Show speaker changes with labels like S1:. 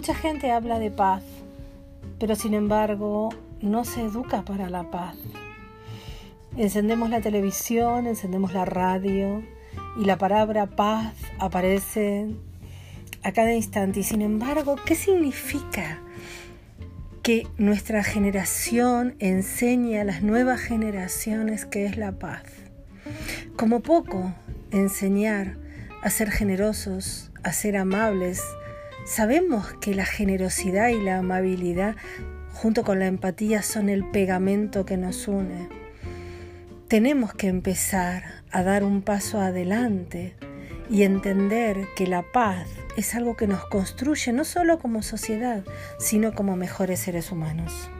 S1: Mucha gente habla de paz, pero sin embargo no se educa para la paz. Encendemos la televisión, encendemos la radio y la palabra paz aparece a cada instante. Y sin embargo, ¿qué significa que nuestra generación enseñe a las nuevas generaciones qué es la paz? Como poco, enseñar a ser generosos, a ser amables. Sabemos que la generosidad y la amabilidad junto con la empatía son el pegamento que nos une. Tenemos que empezar a dar un paso adelante y entender que la paz es algo que nos construye no solo como sociedad, sino como mejores seres humanos.